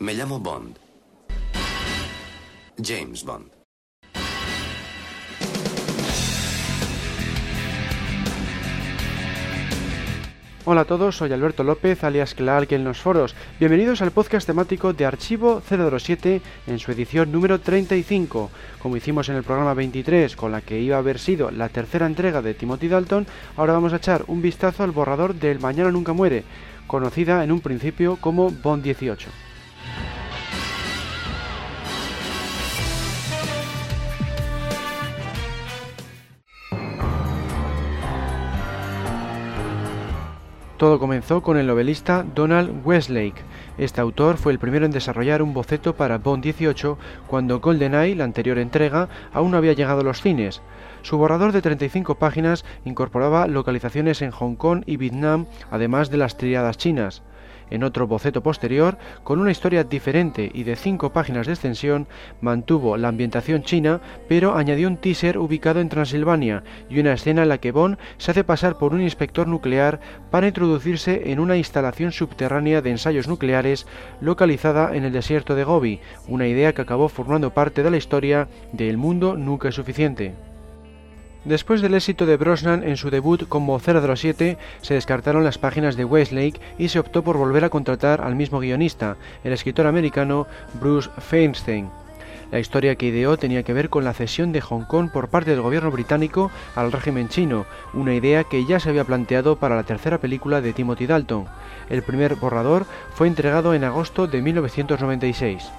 Me llamo Bond. James Bond. Hola a todos, soy Alberto López, alias Clark en los foros. Bienvenidos al podcast temático de Archivo 007 en su edición número 35. Como hicimos en el programa 23, con la que iba a haber sido la tercera entrega de Timothy Dalton, ahora vamos a echar un vistazo al borrador del Mañana Nunca Muere, conocida en un principio como Bond 18. Todo comenzó con el novelista Donald Westlake. Este autor fue el primero en desarrollar un boceto para Bond 18 cuando GoldenEye, la anterior entrega, aún no había llegado a los cines. Su borrador de 35 páginas incorporaba localizaciones en Hong Kong y Vietnam, además de las triadas chinas. En otro boceto posterior, con una historia diferente y de cinco páginas de extensión, mantuvo la ambientación china, pero añadió un teaser ubicado en Transilvania y una escena en la que Bond se hace pasar por un inspector nuclear para introducirse en una instalación subterránea de ensayos nucleares localizada en el desierto de Gobi, una idea que acabó formando parte de la historia de El mundo nunca es suficiente. Después del éxito de Brosnan en su debut como 007, se descartaron las páginas de Westlake y se optó por volver a contratar al mismo guionista, el escritor americano Bruce Feinstein. La historia que ideó tenía que ver con la cesión de Hong Kong por parte del gobierno británico al régimen chino, una idea que ya se había planteado para la tercera película de Timothy Dalton. El primer borrador fue entregado en agosto de 1996.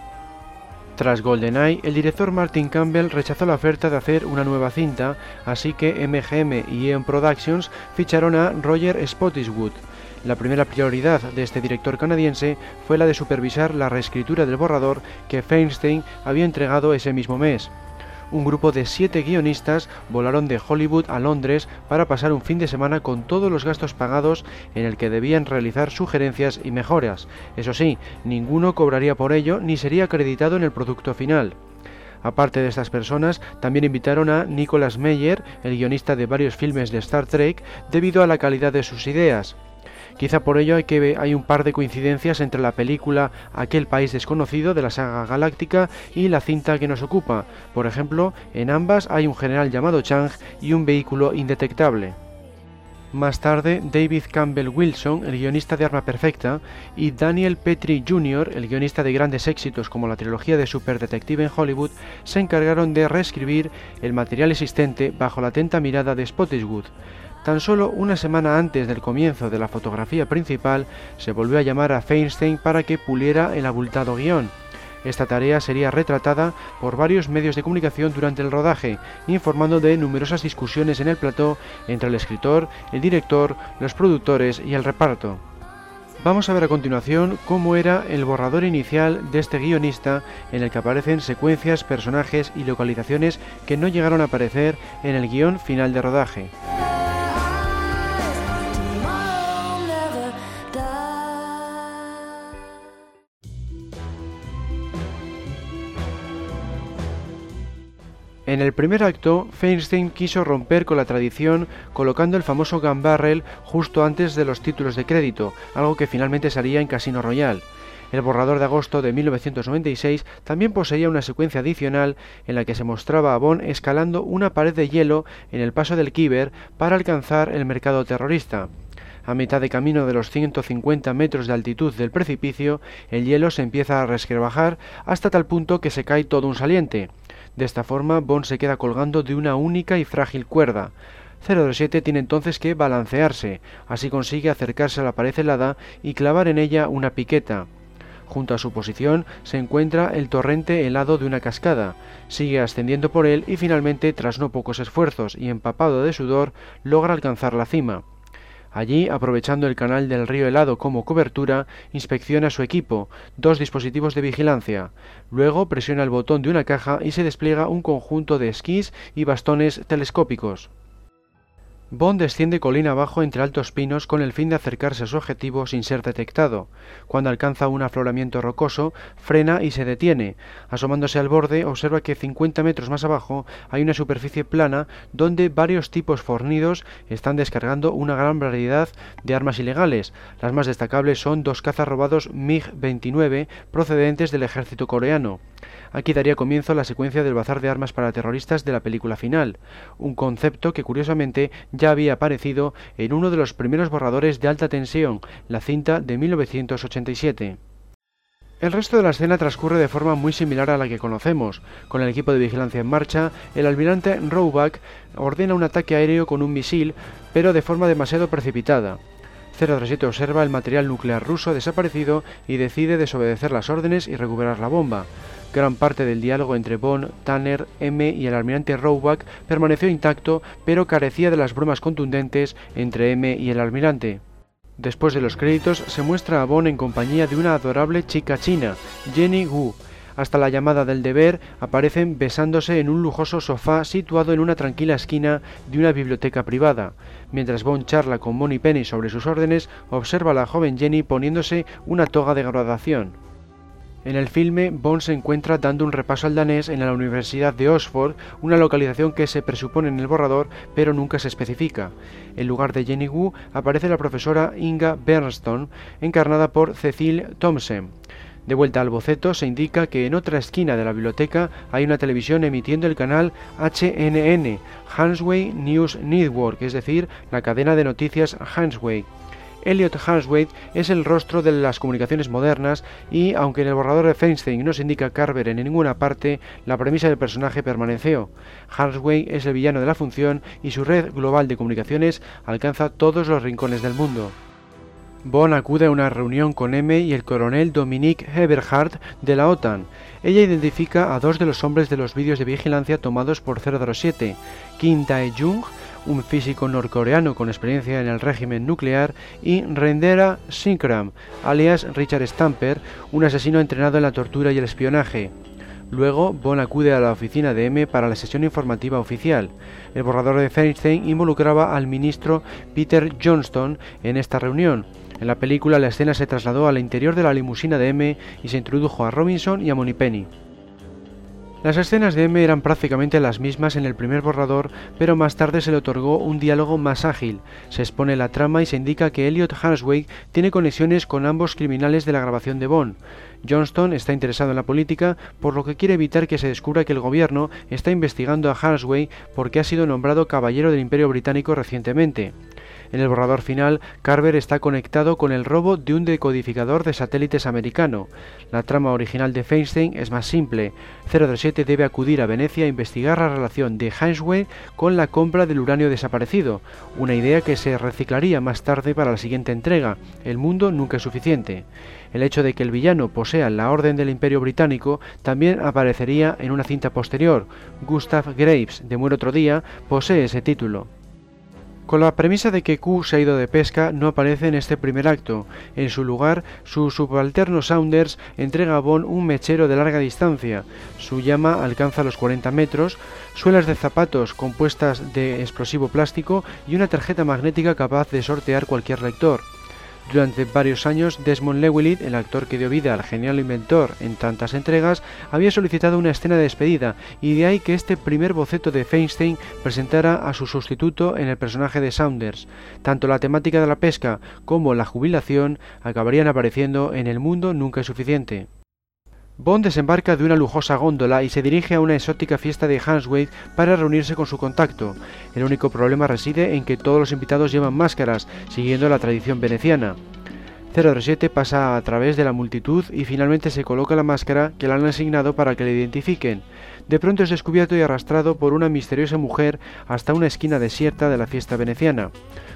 Tras GoldenEye, el director Martin Campbell rechazó la oferta de hacer una nueva cinta, así que MGM y Eon Productions ficharon a Roger Spottiswoode. La primera prioridad de este director canadiense fue la de supervisar la reescritura del borrador que Feinstein había entregado ese mismo mes un grupo de siete guionistas volaron de Hollywood a Londres para pasar un fin de semana con todos los gastos pagados en el que debían realizar sugerencias y mejoras. Eso sí, ninguno cobraría por ello ni sería acreditado en el producto final. Aparte de estas personas, también invitaron a Nicholas Meyer, el guionista de varios filmes de Star Trek, debido a la calidad de sus ideas. Quizá por ello hay, que, hay un par de coincidencias entre la película Aquel país desconocido de la saga galáctica y la cinta que nos ocupa. Por ejemplo, en ambas hay un general llamado Chang y un vehículo indetectable. Más tarde, David Campbell Wilson, el guionista de Arma Perfecta, y Daniel Petrie Jr., el guionista de grandes éxitos como la trilogía de Super Detective en Hollywood, se encargaron de reescribir el material existente bajo la atenta mirada de Spottiswoode. Tan solo una semana antes del comienzo de la fotografía principal, se volvió a llamar a Feinstein para que puliera el abultado guion. Esta tarea sería retratada por varios medios de comunicación durante el rodaje, informando de numerosas discusiones en el plató entre el escritor, el director, los productores y el reparto. Vamos a ver a continuación cómo era el borrador inicial de este guionista en el que aparecen secuencias, personajes y localizaciones que no llegaron a aparecer en el guion final de rodaje. En el primer acto, Feinstein quiso romper con la tradición colocando el famoso gun barrel justo antes de los títulos de crédito, algo que finalmente salía en Casino Royale. El borrador de agosto de 1996 también poseía una secuencia adicional en la que se mostraba a Bond escalando una pared de hielo en el paso del Kiber para alcanzar el mercado terrorista. A mitad de camino de los 150 metros de altitud del precipicio, el hielo se empieza a resquebrajar hasta tal punto que se cae todo un saliente. De esta forma, Bond se queda colgando de una única y frágil cuerda. 007 tiene entonces que balancearse, así consigue acercarse a la pared helada y clavar en ella una piqueta. Junto a su posición se encuentra el torrente helado de una cascada, sigue ascendiendo por él y finalmente, tras no pocos esfuerzos y empapado de sudor, logra alcanzar la cima. Allí, aprovechando el canal del río helado como cobertura, inspecciona su equipo, dos dispositivos de vigilancia. Luego presiona el botón de una caja y se despliega un conjunto de esquís y bastones telescópicos. Bond desciende colina abajo entre altos pinos con el fin de acercarse a su objetivo sin ser detectado. Cuando alcanza un afloramiento rocoso, frena y se detiene. Asomándose al borde, observa que 50 metros más abajo hay una superficie plana donde varios tipos fornidos están descargando una gran variedad de armas ilegales. Las más destacables son dos cazas robados MiG-29 procedentes del ejército coreano. Aquí daría comienzo la secuencia del bazar de armas para terroristas de la película final, un concepto que curiosamente ya había aparecido en uno de los primeros borradores de alta tensión, la cinta de 1987. El resto de la escena transcurre de forma muy similar a la que conocemos. Con el equipo de vigilancia en marcha, el almirante Roebuck ordena un ataque aéreo con un misil, pero de forma demasiado precipitada. 037 observa el material nuclear ruso desaparecido y decide desobedecer las órdenes y recuperar la bomba. Gran parte del diálogo entre Bond, Tanner, M y el almirante Roebuck permaneció intacto, pero carecía de las bromas contundentes entre M y el almirante. Después de los créditos se muestra a Bond en compañía de una adorable chica china, Jenny Wu. Hasta la llamada del deber aparecen besándose en un lujoso sofá situado en una tranquila esquina de una biblioteca privada. Mientras Bond charla con Money Penny sobre sus órdenes, observa a la joven Jenny poniéndose una toga de graduación. En el filme, Bond se encuentra dando un repaso al danés en la Universidad de Oxford, una localización que se presupone en el borrador, pero nunca se especifica. En lugar de Jenny Wu aparece la profesora Inga Bernstone, encarnada por Cecil Thompson. De vuelta al boceto, se indica que en otra esquina de la biblioteca hay una televisión emitiendo el canal HNN, Hansway News Network, es decir, la cadena de noticias Hansway. Elliot Hanswade es el rostro de las comunicaciones modernas y, aunque en el borrador de Feinstein no se indica Carver en ninguna parte, la premisa del personaje permaneció. Hanswade es el villano de la función y su red global de comunicaciones alcanza todos los rincones del mundo. Bond acude a una reunión con M y el coronel Dominique Eberhardt de la OTAN. Ella identifica a dos de los hombres de los vídeos de vigilancia tomados por 007, Kim Tae-jung un físico norcoreano con experiencia en el régimen nuclear, y Rendera Sinkram, alias Richard Stamper, un asesino entrenado en la tortura y el espionaje. Luego, Bond acude a la oficina de M para la sesión informativa oficial. El borrador de Feinstein involucraba al ministro Peter Johnston en esta reunión. En la película la escena se trasladó al interior de la limusina de M y se introdujo a Robinson y a Penny. Las escenas de M eran prácticamente las mismas en el primer borrador, pero más tarde se le otorgó un diálogo más ágil. Se expone la trama y se indica que Elliot Hansway tiene conexiones con ambos criminales de la grabación de Bond. Johnston está interesado en la política, por lo que quiere evitar que se descubra que el gobierno está investigando a Hansway porque ha sido nombrado caballero del Imperio Británico recientemente. En el borrador final, Carver está conectado con el robo de un decodificador de satélites americano. La trama original de Feinstein es más simple. 037 debe acudir a Venecia a investigar la relación de Heinzwey con la compra del uranio desaparecido, una idea que se reciclaría más tarde para la siguiente entrega. El mundo nunca es suficiente. El hecho de que el villano posea la Orden del Imperio Británico también aparecería en una cinta posterior. Gustav Graves, de Muere otro día, posee ese título. Con la premisa de que Q se ha ido de pesca, no aparece en este primer acto. En su lugar, su subalterno Saunders entrega a Bond un mechero de larga distancia. Su llama alcanza los 40 metros, suelas de zapatos compuestas de explosivo plástico y una tarjeta magnética capaz de sortear cualquier lector. Durante varios años, Desmond Llewellyn, el actor que dio vida al genial inventor en tantas entregas, había solicitado una escena de despedida, y de ahí que este primer boceto de Feinstein presentara a su sustituto en el personaje de Saunders. Tanto la temática de la pesca como la jubilación acabarían apareciendo en El mundo nunca es suficiente. Bond desembarca de una lujosa góndola y se dirige a una exótica fiesta de Hanswade para reunirse con su contacto. El único problema reside en que todos los invitados llevan máscaras, siguiendo la tradición veneciana. 007 pasa a través de la multitud y finalmente se coloca la máscara que le han asignado para que le identifiquen. De pronto es descubierto y arrastrado por una misteriosa mujer hasta una esquina desierta de la fiesta veneciana.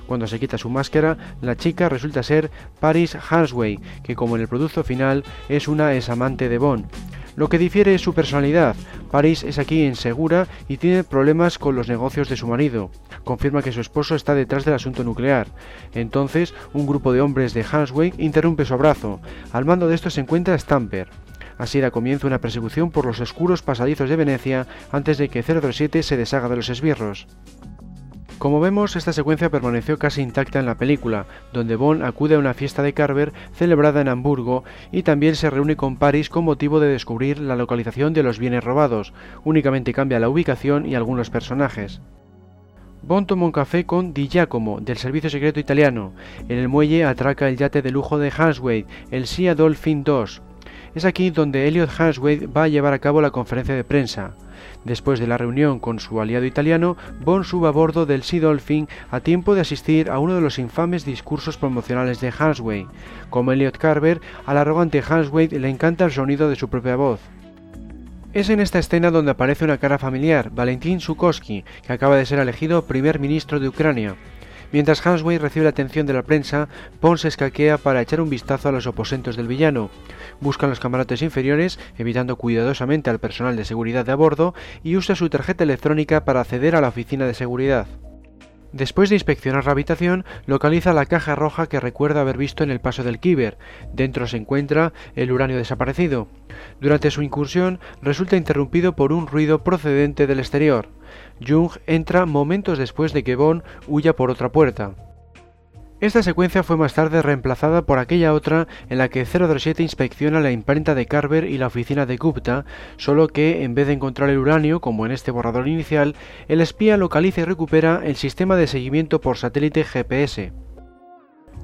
Cuando se quita su máscara, la chica resulta ser Paris Hansway, que como en el producto final es una examante de Bond. Lo que difiere es su personalidad. Paris es aquí insegura y tiene problemas con los negocios de su marido. Confirma que su esposo está detrás del asunto nuclear. Entonces, un grupo de hombres de Hansway interrumpe su abrazo. Al mando de esto se encuentra Stamper. Así da comienzo una persecución por los oscuros pasadizos de Venecia antes de que 007 se deshaga de los esbirros. Como vemos, esta secuencia permaneció casi intacta en la película, donde Bond acude a una fiesta de Carver celebrada en Hamburgo y también se reúne con Paris con motivo de descubrir la localización de los bienes robados, únicamente cambia la ubicación y algunos personajes. Bond toma un café con Di Giacomo, del servicio secreto italiano. En el muelle atraca el yate de lujo de Hanswade, el Sea Dolphin 2. Es aquí donde Elliot Hanswade va a llevar a cabo la conferencia de prensa. Después de la reunión con su aliado italiano, Bond sube a bordo del Sea Dolphin a tiempo de asistir a uno de los infames discursos promocionales de Hanswade. Como Elliot Carver, al arrogante Hanswade le encanta el sonido de su propia voz. Es en esta escena donde aparece una cara familiar, Valentín Sukovsky, que acaba de ser elegido primer ministro de Ucrania. Mientras Hansway recibe la atención de la prensa, Bond se escaquea para echar un vistazo a los aposentos del villano. Buscan los camarotes inferiores, evitando cuidadosamente al personal de seguridad de a bordo, y usa su tarjeta electrónica para acceder a la oficina de seguridad. Después de inspeccionar la habitación, localiza la caja roja que recuerda haber visto en el paso del Kiber. Dentro se encuentra el uranio desaparecido. Durante su incursión, resulta interrumpido por un ruido procedente del exterior. Jung entra momentos después de que Bond huya por otra puerta. Esta secuencia fue más tarde reemplazada por aquella otra en la que 007 inspecciona la imprenta de Carver y la oficina de Gupta, solo que en vez de encontrar el uranio, como en este borrador inicial, el espía localiza y recupera el sistema de seguimiento por satélite GPS.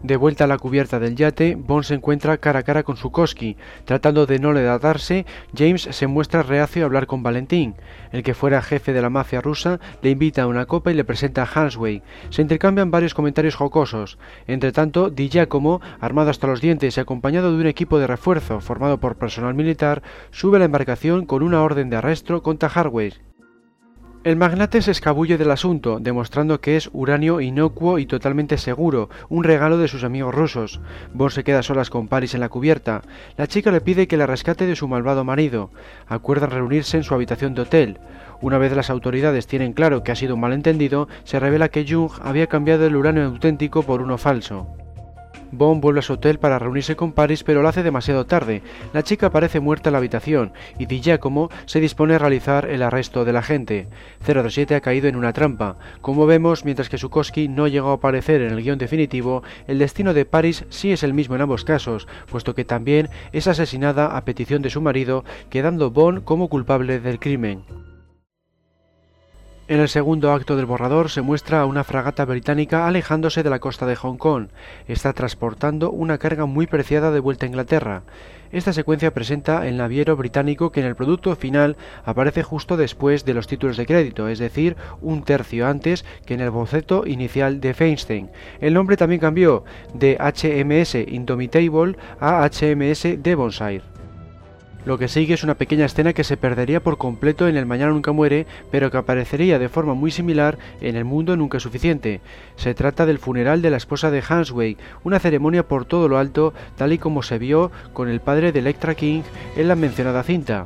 De vuelta a la cubierta del yate, Bond se encuentra cara a cara con Sukoski. Tratando de no le darse, James se muestra reacio a hablar con Valentín. El que fuera jefe de la mafia rusa le invita a una copa y le presenta a Hansway. Se intercambian varios comentarios jocosos. Entre tanto, Di Giacomo, armado hasta los dientes y acompañado de un equipo de refuerzo formado por personal militar, sube a la embarcación con una orden de arresto contra Harway. El magnate se escabulle del asunto, demostrando que es uranio inocuo y totalmente seguro, un regalo de sus amigos rusos. Bond se queda solas con Paris en la cubierta. La chica le pide que la rescate de su malvado marido. Acuerdan reunirse en su habitación de hotel. Una vez las autoridades tienen claro que ha sido un malentendido, se revela que Jung había cambiado el uranio auténtico por uno falso. Bond vuelve a su hotel para reunirse con Paris, pero lo hace demasiado tarde. La chica aparece muerta en la habitación y Di Giacomo se dispone a realizar el arresto de la gente. 007 ha caído en una trampa. Como vemos, mientras que Sukoski no llegó a aparecer en el guion definitivo, el destino de Paris sí es el mismo en ambos casos, puesto que también es asesinada a petición de su marido, quedando Bond como culpable del crimen. En el segundo acto del borrador se muestra a una fragata británica alejándose de la costa de Hong Kong. Está transportando una carga muy preciada de vuelta a Inglaterra. Esta secuencia presenta el naviero británico que en el producto final aparece justo después de los títulos de crédito, es decir, un tercio antes que en el boceto inicial de Feinstein. El nombre también cambió de HMS Indomitable a HMS Devonshire. Lo que sigue es una pequeña escena que se perdería por completo en El Mañana Nunca Muere, pero que aparecería de forma muy similar en El Mundo Nunca Suficiente. Se trata del funeral de la esposa de Hansway, una ceremonia por todo lo alto, tal y como se vio con el padre de Electra King en la mencionada cinta.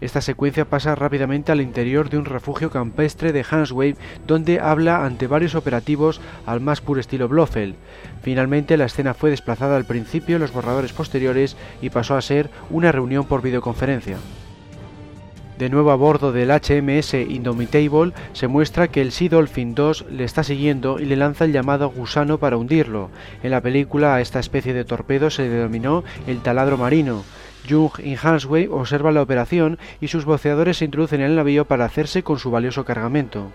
Esta secuencia pasa rápidamente al interior de un refugio campestre de Hanswave donde habla ante varios operativos al más puro estilo Blofeld. Finalmente la escena fue desplazada al principio en los borradores posteriores y pasó a ser una reunión por videoconferencia. De nuevo a bordo del HMS Indomitable, se muestra que el Sea Dolphin 2 le está siguiendo y le lanza el llamado gusano para hundirlo. En la película a esta especie de torpedo se denominó el taladro marino. Jung y Hansway observan la operación y sus boceadores se introducen en el navío para hacerse con su valioso cargamento.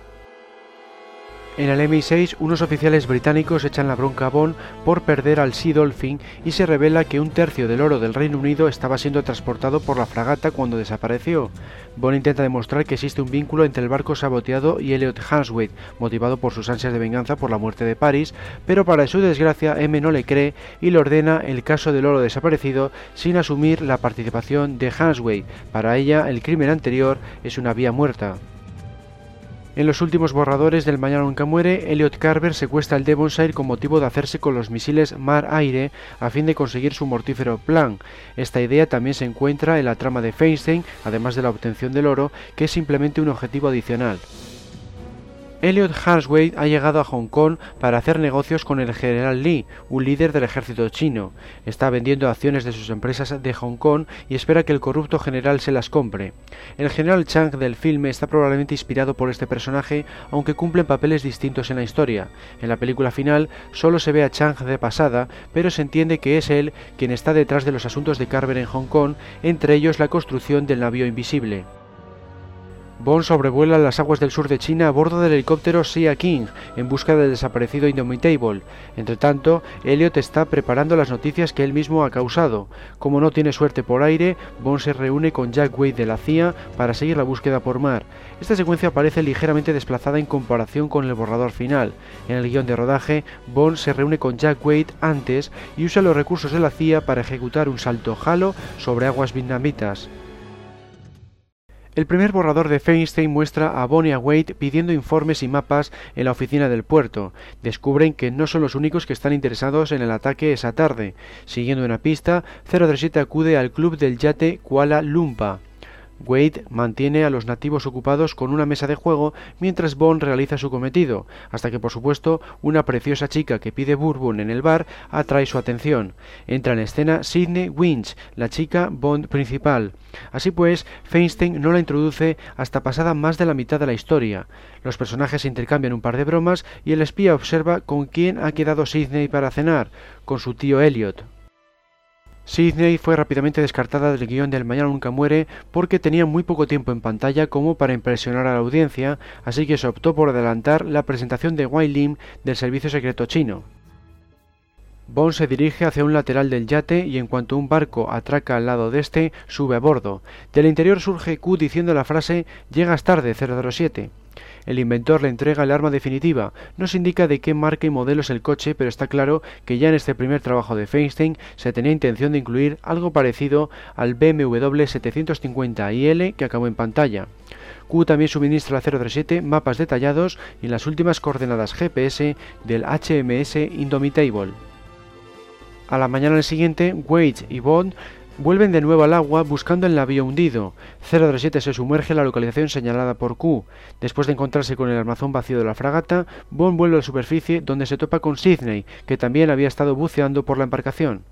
En el MI6, unos oficiales británicos echan la bronca a Bond por perder al Sea Dolphin y se revela que un tercio del oro del Reino Unido estaba siendo transportado por la fragata cuando desapareció. Bond intenta demostrar que existe un vínculo entre el barco saboteado y Elliot Hanswade, motivado por sus ansias de venganza por la muerte de Paris, pero para su desgracia M no le cree y le ordena el caso del oro desaparecido sin asumir la participación de Hanswade. Para ella, el crimen anterior es una vía muerta. En los últimos borradores del Mañana Nunca Muere, Elliot Carver secuestra el Devonshire con motivo de hacerse con los misiles mar-aire a fin de conseguir su mortífero plan. Esta idea también se encuentra en la trama de Feinstein, además de la obtención del oro, que es simplemente un objetivo adicional. Elliot Harsway ha llegado a Hong Kong para hacer negocios con el general Lee, un líder del ejército chino. Está vendiendo acciones de sus empresas de Hong Kong y espera que el corrupto general se las compre. El general Chang del filme está probablemente inspirado por este personaje, aunque cumplen papeles distintos en la historia. En la película final solo se ve a Chang de pasada, pero se entiende que es él quien está detrás de los asuntos de Carver en Hong Kong, entre ellos la construcción del navío invisible. Bond sobrevuela las aguas del sur de China a bordo del helicóptero Sea King en busca del desaparecido Indomitable. Entre tanto, Elliot está preparando las noticias que él mismo ha causado. Como no tiene suerte por aire, Bond se reúne con Jack Wade de la CIA para seguir la búsqueda por mar. Esta secuencia parece ligeramente desplazada en comparación con el borrador final. En el guion de rodaje, Bond se reúne con Jack Wade antes y usa los recursos de la CIA para ejecutar un salto halo sobre aguas vietnamitas. El primer borrador de Feinstein muestra a Bonnie a Wade pidiendo informes y mapas en la oficina del puerto. Descubren que no son los únicos que están interesados en el ataque esa tarde. Siguiendo una pista, 037 acude al club del yate Kuala Lumpur. Wade mantiene a los nativos ocupados con una mesa de juego mientras Bond realiza su cometido, hasta que por supuesto una preciosa chica que pide bourbon en el bar atrae su atención. Entra en escena Sidney Winch, la chica Bond principal. Así pues, Feinstein no la introduce hasta pasada más de la mitad de la historia. Los personajes intercambian un par de bromas y el espía observa con quién ha quedado Sidney para cenar, con su tío Elliot. Sidney fue rápidamente descartada del guion del Mañana Nunca Muere porque tenía muy poco tiempo en pantalla como para impresionar a la audiencia, así que se optó por adelantar la presentación de Wai Lim del Servicio Secreto Chino. Bond se dirige hacia un lateral del yate y en cuanto un barco atraca al lado de este, sube a bordo. Del interior surge Q diciendo la frase Llegas tarde 007. El inventor le entrega el arma definitiva. No se indica de qué marca y modelo es el coche, pero está claro que ya en este primer trabajo de Feinstein se tenía intención de incluir algo parecido al BMW 750IL que acabó en pantalla. Q también suministra a 037 mapas detallados y las últimas coordenadas GPS del HMS Indomitable. A la mañana siguiente, Wade y Bond Vuelven de nuevo al agua buscando el navío hundido. 037 se sumerge en la localización señalada por Q. Después de encontrarse con el armazón vacío de la fragata, Bond vuelve a la superficie donde se topa con Sidney, que también había estado buceando por la embarcación.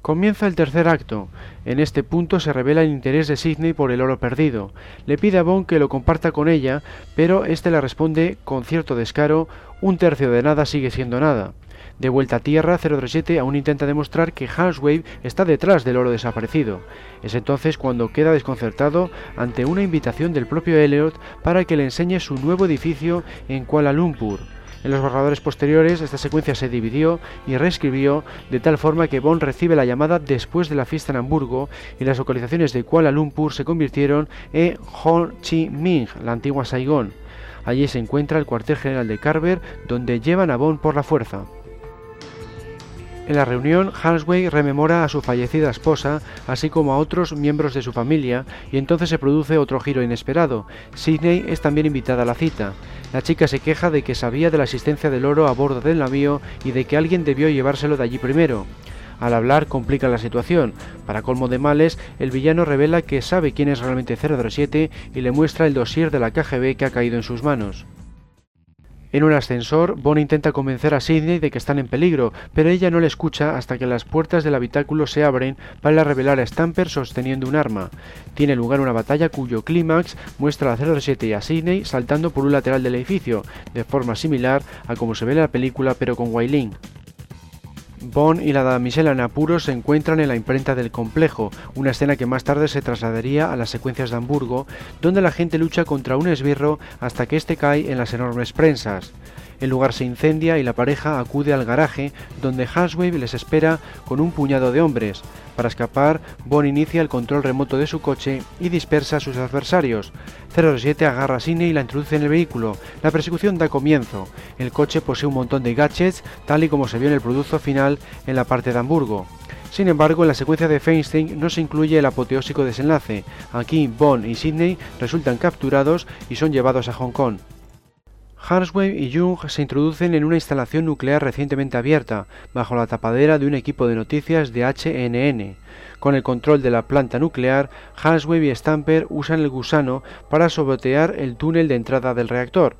Comienza el tercer acto. En este punto se revela el interés de Sidney por el oro perdido. Le pide a Bond que lo comparta con ella, pero este le responde con cierto descaro: un tercio de nada sigue siendo nada. De vuelta a tierra, 037 aún intenta demostrar que Halswave está detrás del oro desaparecido. Es entonces cuando queda desconcertado ante una invitación del propio Elliot para que le enseñe su nuevo edificio en Kuala Lumpur. En los borradores posteriores esta secuencia se dividió y reescribió de tal forma que Bond recibe la llamada después de la fiesta en Hamburgo y las localizaciones de Kuala Lumpur se convirtieron en Ho Chi Minh, la antigua Saigón. Allí se encuentra el cuartel general de Carver donde llevan a Bond por la fuerza. En la reunión, Hansway rememora a su fallecida esposa, así como a otros miembros de su familia, y entonces se produce otro giro inesperado. Sidney es también invitada a la cita. La chica se queja de que sabía de la existencia del oro a bordo del navío y de que alguien debió llevárselo de allí primero. Al hablar complica la situación. Para colmo de males, el villano revela que sabe quién es realmente 007 y le muestra el dossier de la KGB que ha caído en sus manos. En un ascensor, Bond intenta convencer a Sidney de que están en peligro, pero ella no le escucha hasta que las puertas del habitáculo se abren para revelar a Stamper sosteniendo un arma. Tiene lugar una batalla cuyo clímax muestra a 07 y a Sidney saltando por un lateral del edificio, de forma similar a como se ve en la película pero con Wailing. Bond y la damisela en apuros se encuentran en la imprenta del complejo, una escena que más tarde se trasladaría a las secuencias de Hamburgo, donde la gente lucha contra un esbirro hasta que éste cae en las enormes prensas. El lugar se incendia y la pareja acude al garaje donde Haswave les espera con un puñado de hombres. Para escapar, Bond inicia el control remoto de su coche y dispersa a sus adversarios. 07 agarra a Sidney y la introduce en el vehículo. La persecución da comienzo. El coche posee un montón de gadgets, tal y como se vio en el producto final en la parte de Hamburgo. Sin embargo, en la secuencia de Feinstein no se incluye el apoteósico desenlace. Aquí Bond y Sidney resultan capturados y son llevados a Hong Kong. Harsway y Jung se introducen en una instalación nuclear recientemente abierta, bajo la tapadera de un equipo de noticias de HNN. Con el control de la planta nuclear, Haswell y Stamper usan el gusano para sabotear el túnel de entrada del reactor.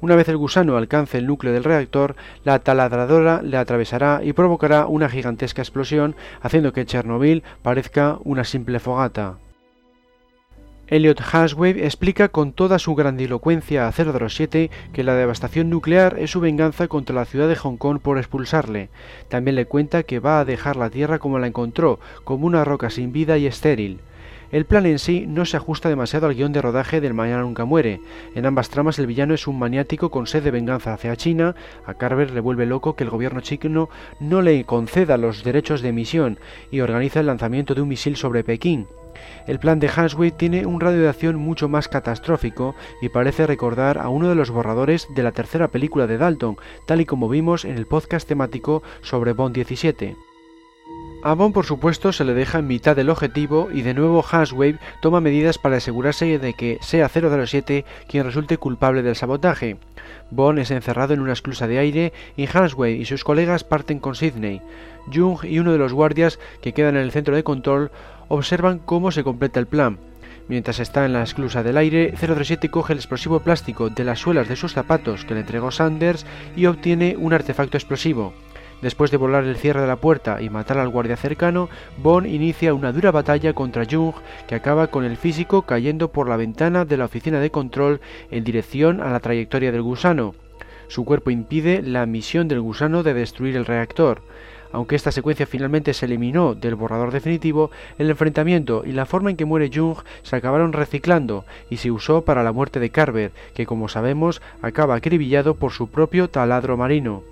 Una vez el gusano alcance el núcleo del reactor, la taladradora le atravesará y provocará una gigantesca explosión, haciendo que Chernobyl parezca una simple fogata. Elliot Haswave explica con toda su grandilocuencia a 007 que la devastación nuclear es su venganza contra la ciudad de Hong Kong por expulsarle. También le cuenta que va a dejar la Tierra como la encontró, como una roca sin vida y estéril. El plan en sí no se ajusta demasiado al guion de rodaje del Mañana Nunca Muere. En ambas tramas el villano es un maniático con sed de venganza hacia China. A Carver le vuelve loco que el gobierno chino no le conceda los derechos de emisión y organiza el lanzamiento de un misil sobre Pekín. El plan de Hansway tiene un radio de acción mucho más catastrófico y parece recordar a uno de los borradores de la tercera película de Dalton, tal y como vimos en el podcast temático sobre Bond 17. A Bond por supuesto se le deja en mitad del objetivo y de nuevo Hanswave toma medidas para asegurarse de que sea 007 quien resulte culpable del sabotaje. Bond es encerrado en una esclusa de aire y Hanswave y sus colegas parten con Sidney. Jung y uno de los guardias que quedan en el centro de control observan cómo se completa el plan. Mientras está en la esclusa del aire, 037 coge el explosivo plástico de las suelas de sus zapatos que le entregó Sanders y obtiene un artefacto explosivo. Después de volar el cierre de la puerta y matar al guardia cercano, Bond inicia una dura batalla contra Jung que acaba con el físico cayendo por la ventana de la oficina de control en dirección a la trayectoria del gusano. Su cuerpo impide la misión del gusano de destruir el reactor. Aunque esta secuencia finalmente se eliminó del borrador definitivo, el enfrentamiento y la forma en que muere Jung se acabaron reciclando y se usó para la muerte de Carver, que como sabemos acaba acribillado por su propio taladro marino.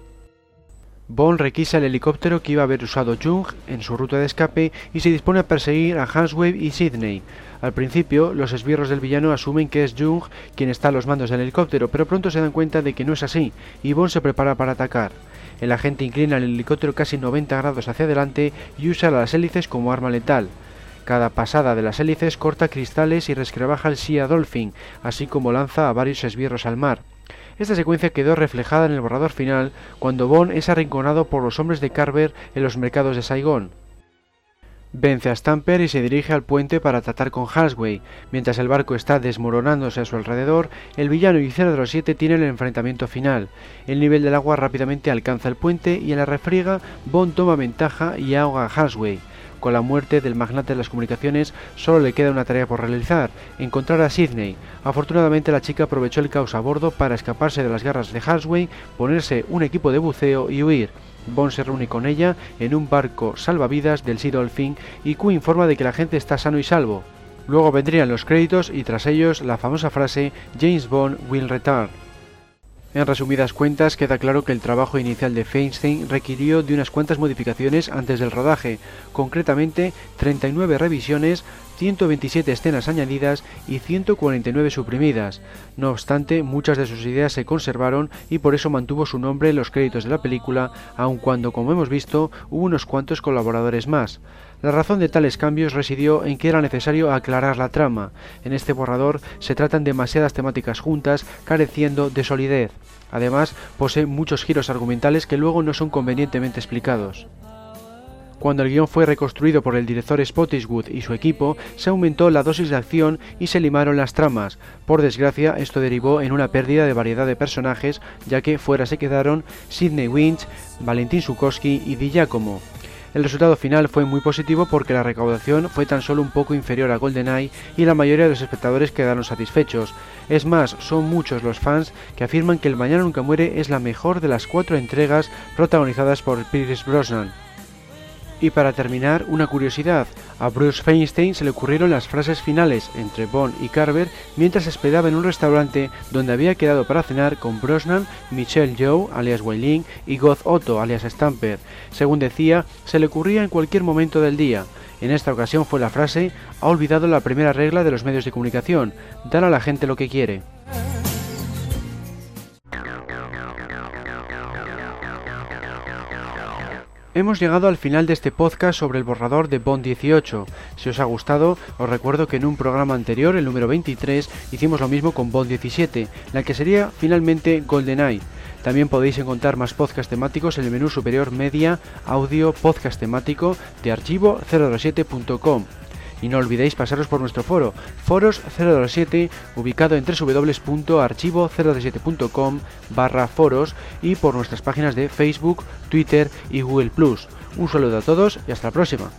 Bond requisa el helicóptero que iba a haber usado Jung en su ruta de escape y se dispone a perseguir a Hanswave y Sidney. Al principio, los esbirros del villano asumen que es Jung quien está a los mandos del helicóptero, pero pronto se dan cuenta de que no es así, y Bond se prepara para atacar. El agente inclina el helicóptero casi 90 grados hacia adelante y usa las hélices como arma letal. Cada pasada de las hélices corta cristales y rescrabaja el Sea Dolphin, así como lanza a varios esbirros al mar. Esta secuencia quedó reflejada en el borrador final cuando Bond es arrinconado por los hombres de Carver en los mercados de Saigón. Vence a Stamper y se dirige al puente para tratar con Halsway. Mientras el barco está desmoronándose a su alrededor, el villano y 007 tienen el enfrentamiento final. El nivel del agua rápidamente alcanza el puente y en la refriega Bond toma ventaja y ahoga a Halsway. Con la muerte del magnate de las comunicaciones solo le queda una tarea por realizar, encontrar a Sidney. Afortunadamente la chica aprovechó el caos a bordo para escaparse de las garras de Halsway, ponerse un equipo de buceo y huir. Bond se reúne con ella en un barco salvavidas del Sea Dolphin y Q informa de que la gente está sano y salvo. Luego vendrían los créditos y tras ellos la famosa frase James Bond will return. En resumidas cuentas, queda claro que el trabajo inicial de Feinstein requirió de unas cuantas modificaciones antes del rodaje, concretamente 39 revisiones, 127 escenas añadidas y 149 suprimidas. No obstante, muchas de sus ideas se conservaron y por eso mantuvo su nombre en los créditos de la película, aun cuando, como hemos visto, hubo unos cuantos colaboradores más. La razón de tales cambios residió en que era necesario aclarar la trama. En este borrador se tratan demasiadas temáticas juntas, careciendo de solidez. Además, posee muchos giros argumentales que luego no son convenientemente explicados. Cuando el guion fue reconstruido por el director Spottiswood y su equipo, se aumentó la dosis de acción y se limaron las tramas. Por desgracia, esto derivó en una pérdida de variedad de personajes, ya que fuera se quedaron Sidney Winch, Valentín Sukowski y Di Giacomo. El resultado final fue muy positivo porque la recaudación fue tan solo un poco inferior a GoldenEye y la mayoría de los espectadores quedaron satisfechos. Es más, son muchos los fans que afirman que El Mañana Nunca Muere es la mejor de las cuatro entregas protagonizadas por Pierce Brosnan. Y para terminar, una curiosidad. A Bruce Feinstein se le ocurrieron las frases finales entre Bond y Carver mientras esperaba en un restaurante donde había quedado para cenar con Brosnan, Michelle Joe, alias Weiling, y Goth Otto, alias Stamper. Según decía, se le ocurría en cualquier momento del día. En esta ocasión fue la frase, ha olvidado la primera regla de los medios de comunicación, dar a la gente lo que quiere. Hemos llegado al final de este podcast sobre el borrador de Bond 18. Si os ha gustado, os recuerdo que en un programa anterior, el número 23, hicimos lo mismo con Bond 17, la que sería finalmente GoldenEye. También podéis encontrar más podcasts temáticos en el menú superior Media, Audio, Podcast temático de archivo007.com. Y no olvidéis pasaros por nuestro foro, Foros 007, ubicado en www.archivo007.com barra foros y por nuestras páginas de Facebook, Twitter y Google ⁇ Un saludo a todos y hasta la próxima.